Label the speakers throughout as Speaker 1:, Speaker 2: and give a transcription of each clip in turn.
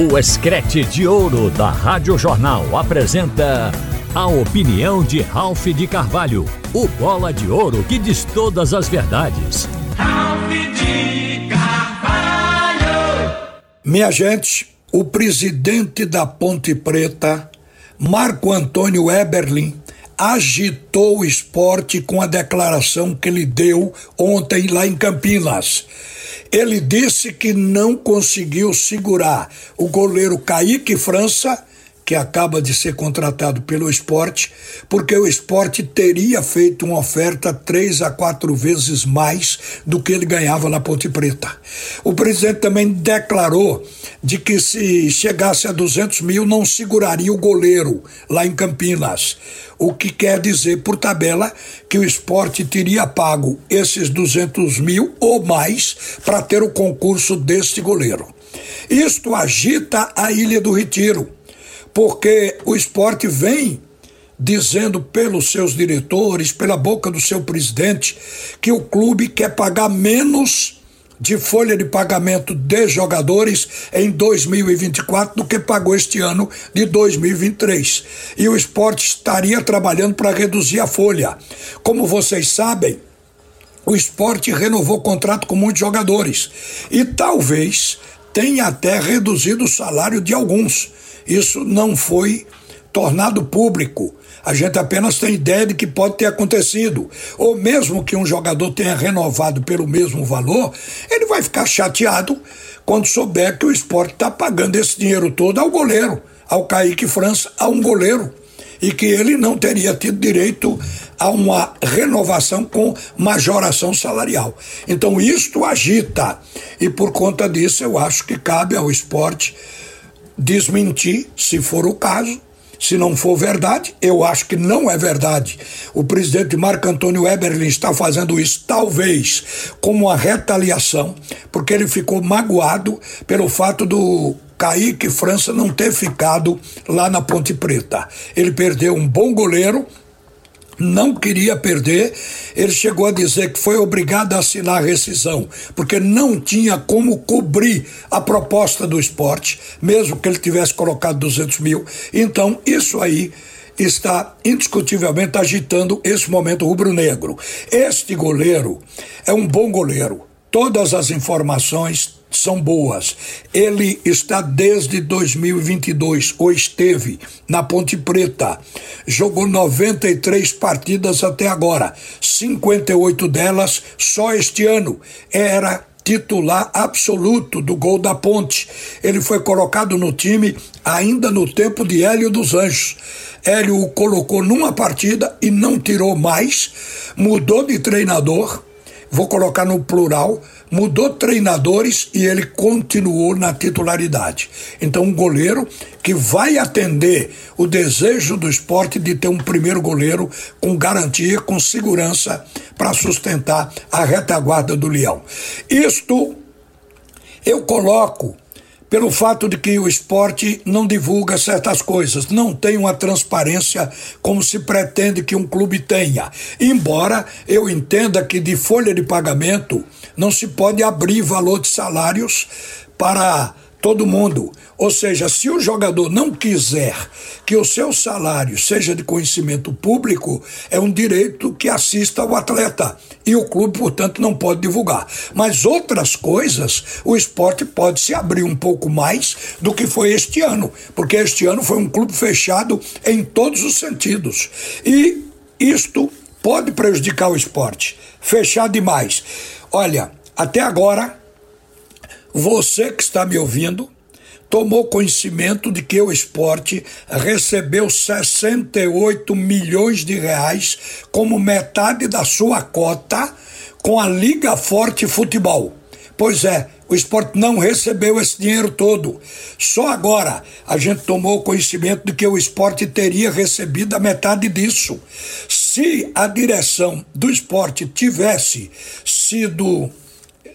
Speaker 1: O Escrete de Ouro da Rádio Jornal apresenta a opinião de Ralph de Carvalho, o bola de ouro que diz todas as verdades.
Speaker 2: Ralph de Carvalho!
Speaker 3: Minha gente, o presidente da Ponte Preta, Marco Antônio Eberlin, agitou o esporte com a declaração que ele deu ontem lá em Campinas. Ele disse que não conseguiu segurar. O goleiro Kaique França que acaba de ser contratado pelo esporte, porque o esporte teria feito uma oferta três a quatro vezes mais do que ele ganhava na Ponte Preta. O presidente também declarou de que se chegasse a 200 mil não seguraria o goleiro lá em Campinas. O que quer dizer, por tabela, que o esporte teria pago esses 200 mil ou mais para ter o concurso deste goleiro. Isto agita a Ilha do Retiro porque o esporte vem dizendo pelos seus diretores, pela boca do seu presidente, que o clube quer pagar menos de folha de pagamento de jogadores em 2024 do que pagou este ano de 2023. E o esporte estaria trabalhando para reduzir a folha. Como vocês sabem, o esporte renovou o contrato com muitos jogadores e talvez tenha até reduzido o salário de alguns. Isso não foi tornado público. A gente apenas tem ideia de que pode ter acontecido. Ou mesmo que um jogador tenha renovado pelo mesmo valor, ele vai ficar chateado quando souber que o esporte está pagando esse dinheiro todo ao goleiro, ao Kaique França, a um goleiro. E que ele não teria tido direito a uma renovação com majoração salarial. Então isto agita. E por conta disso eu acho que cabe ao esporte desmentir, se for o caso. Se não for verdade, eu acho que não é verdade. O presidente Marco Antônio Eberlin está fazendo isso, talvez, como uma retaliação, porque ele ficou magoado pelo fato do Kaique França não ter ficado lá na Ponte Preta. Ele perdeu um bom goleiro não queria perder. Ele chegou a dizer que foi obrigado a assinar a rescisão, porque não tinha como cobrir a proposta do esporte, mesmo que ele tivesse colocado 200 mil. Então, isso aí está indiscutivelmente agitando esse momento rubro-negro. Este goleiro é um bom goleiro. Todas as informações são boas. Ele está desde 2022, ou esteve, na Ponte Preta. Jogou 93 partidas até agora, 58 delas só este ano. Era titular absoluto do gol da Ponte. Ele foi colocado no time ainda no tempo de Hélio dos Anjos. Hélio o colocou numa partida e não tirou mais, mudou de treinador vou colocar no plural, mudou treinadores e ele continuou na titularidade. Então, um goleiro que vai atender o desejo do esporte de ter um primeiro goleiro com garantia, com segurança para sustentar a retaguarda do Leão. Isto eu coloco pelo fato de que o esporte não divulga certas coisas, não tem uma transparência como se pretende que um clube tenha. Embora eu entenda que de folha de pagamento não se pode abrir valor de salários para todo mundo. Ou seja, se o jogador não quiser que o seu salário seja de conhecimento público, é um direito que assista ao atleta. E o clube, portanto, não pode divulgar. Mas outras coisas, o esporte pode se abrir um pouco mais do que foi este ano, porque este ano foi um clube fechado em todos os sentidos. E isto pode prejudicar o esporte. Fechar demais. Olha, até agora você que está me ouvindo tomou conhecimento de que o esporte recebeu 68 milhões de reais como metade da sua cota com a Liga Forte Futebol. Pois é, o esporte não recebeu esse dinheiro todo. Só agora a gente tomou conhecimento de que o esporte teria recebido a metade disso. Se a direção do esporte tivesse sido,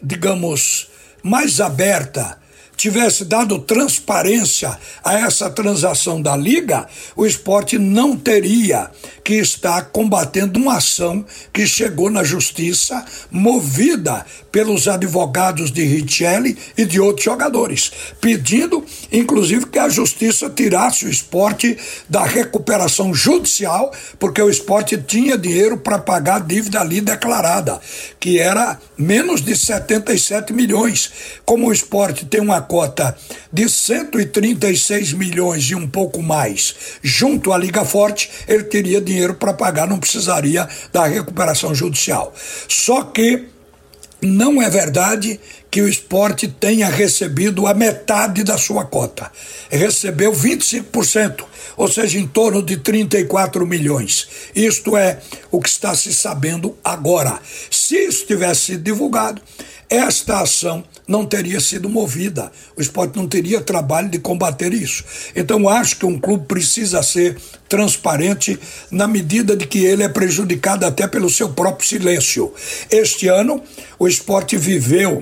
Speaker 3: digamos, mais aberta, tivesse dado transparência a essa transação da Liga, o esporte não teria que estar combatendo uma ação que chegou na justiça movida pelos advogados de Richelli e de outros jogadores, pedindo, inclusive, que a justiça tirasse o esporte da recuperação judicial, porque o esporte tinha dinheiro para pagar a dívida ali declarada, que era menos de 77 milhões. Como o esporte tem uma cota de 136 milhões e um pouco mais junto à Liga Forte, ele teria dinheiro para pagar, não precisaria da recuperação judicial. Só que não é verdade que o esporte tenha recebido a metade da sua cota. Recebeu 25%, ou seja, em torno de 34 milhões. Isto é o que está se sabendo agora. Se isso tivesse sido divulgado, esta ação não teria sido movida. O esporte não teria trabalho de combater isso. Então, acho que um clube precisa ser transparente na medida de que ele é prejudicado até pelo seu próprio silêncio. Este ano, o esporte viveu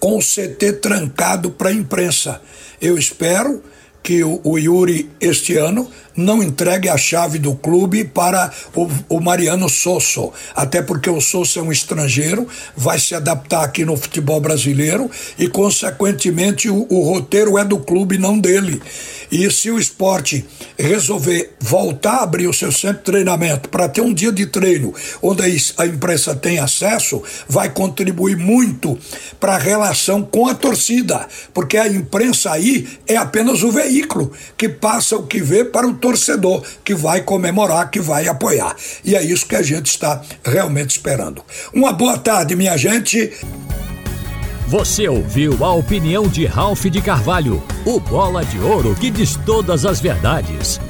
Speaker 3: com o CT trancado para a imprensa. Eu espero que o, Yuri este ano não entregue a chave do clube para o, o, Mariano Sosso, até porque o Sosso é um estrangeiro, vai se adaptar aqui no futebol brasileiro e, consequentemente, o, o roteiro é do clube, não dele. E se o esporte resolver voltar a abrir o seu centro de treinamento para ter um dia de treino onde a imprensa tem acesso, vai contribuir muito para a relação com a torcida, porque a imprensa aí é apenas o veículo que passa o que vê para o torcedor, que vai comemorar, que vai apoiar. E é isso que a gente está realmente esperando. Uma boa tarde, minha gente.
Speaker 1: Você ouviu a opinião de Ralph de Carvalho, o bola de ouro que diz todas as verdades.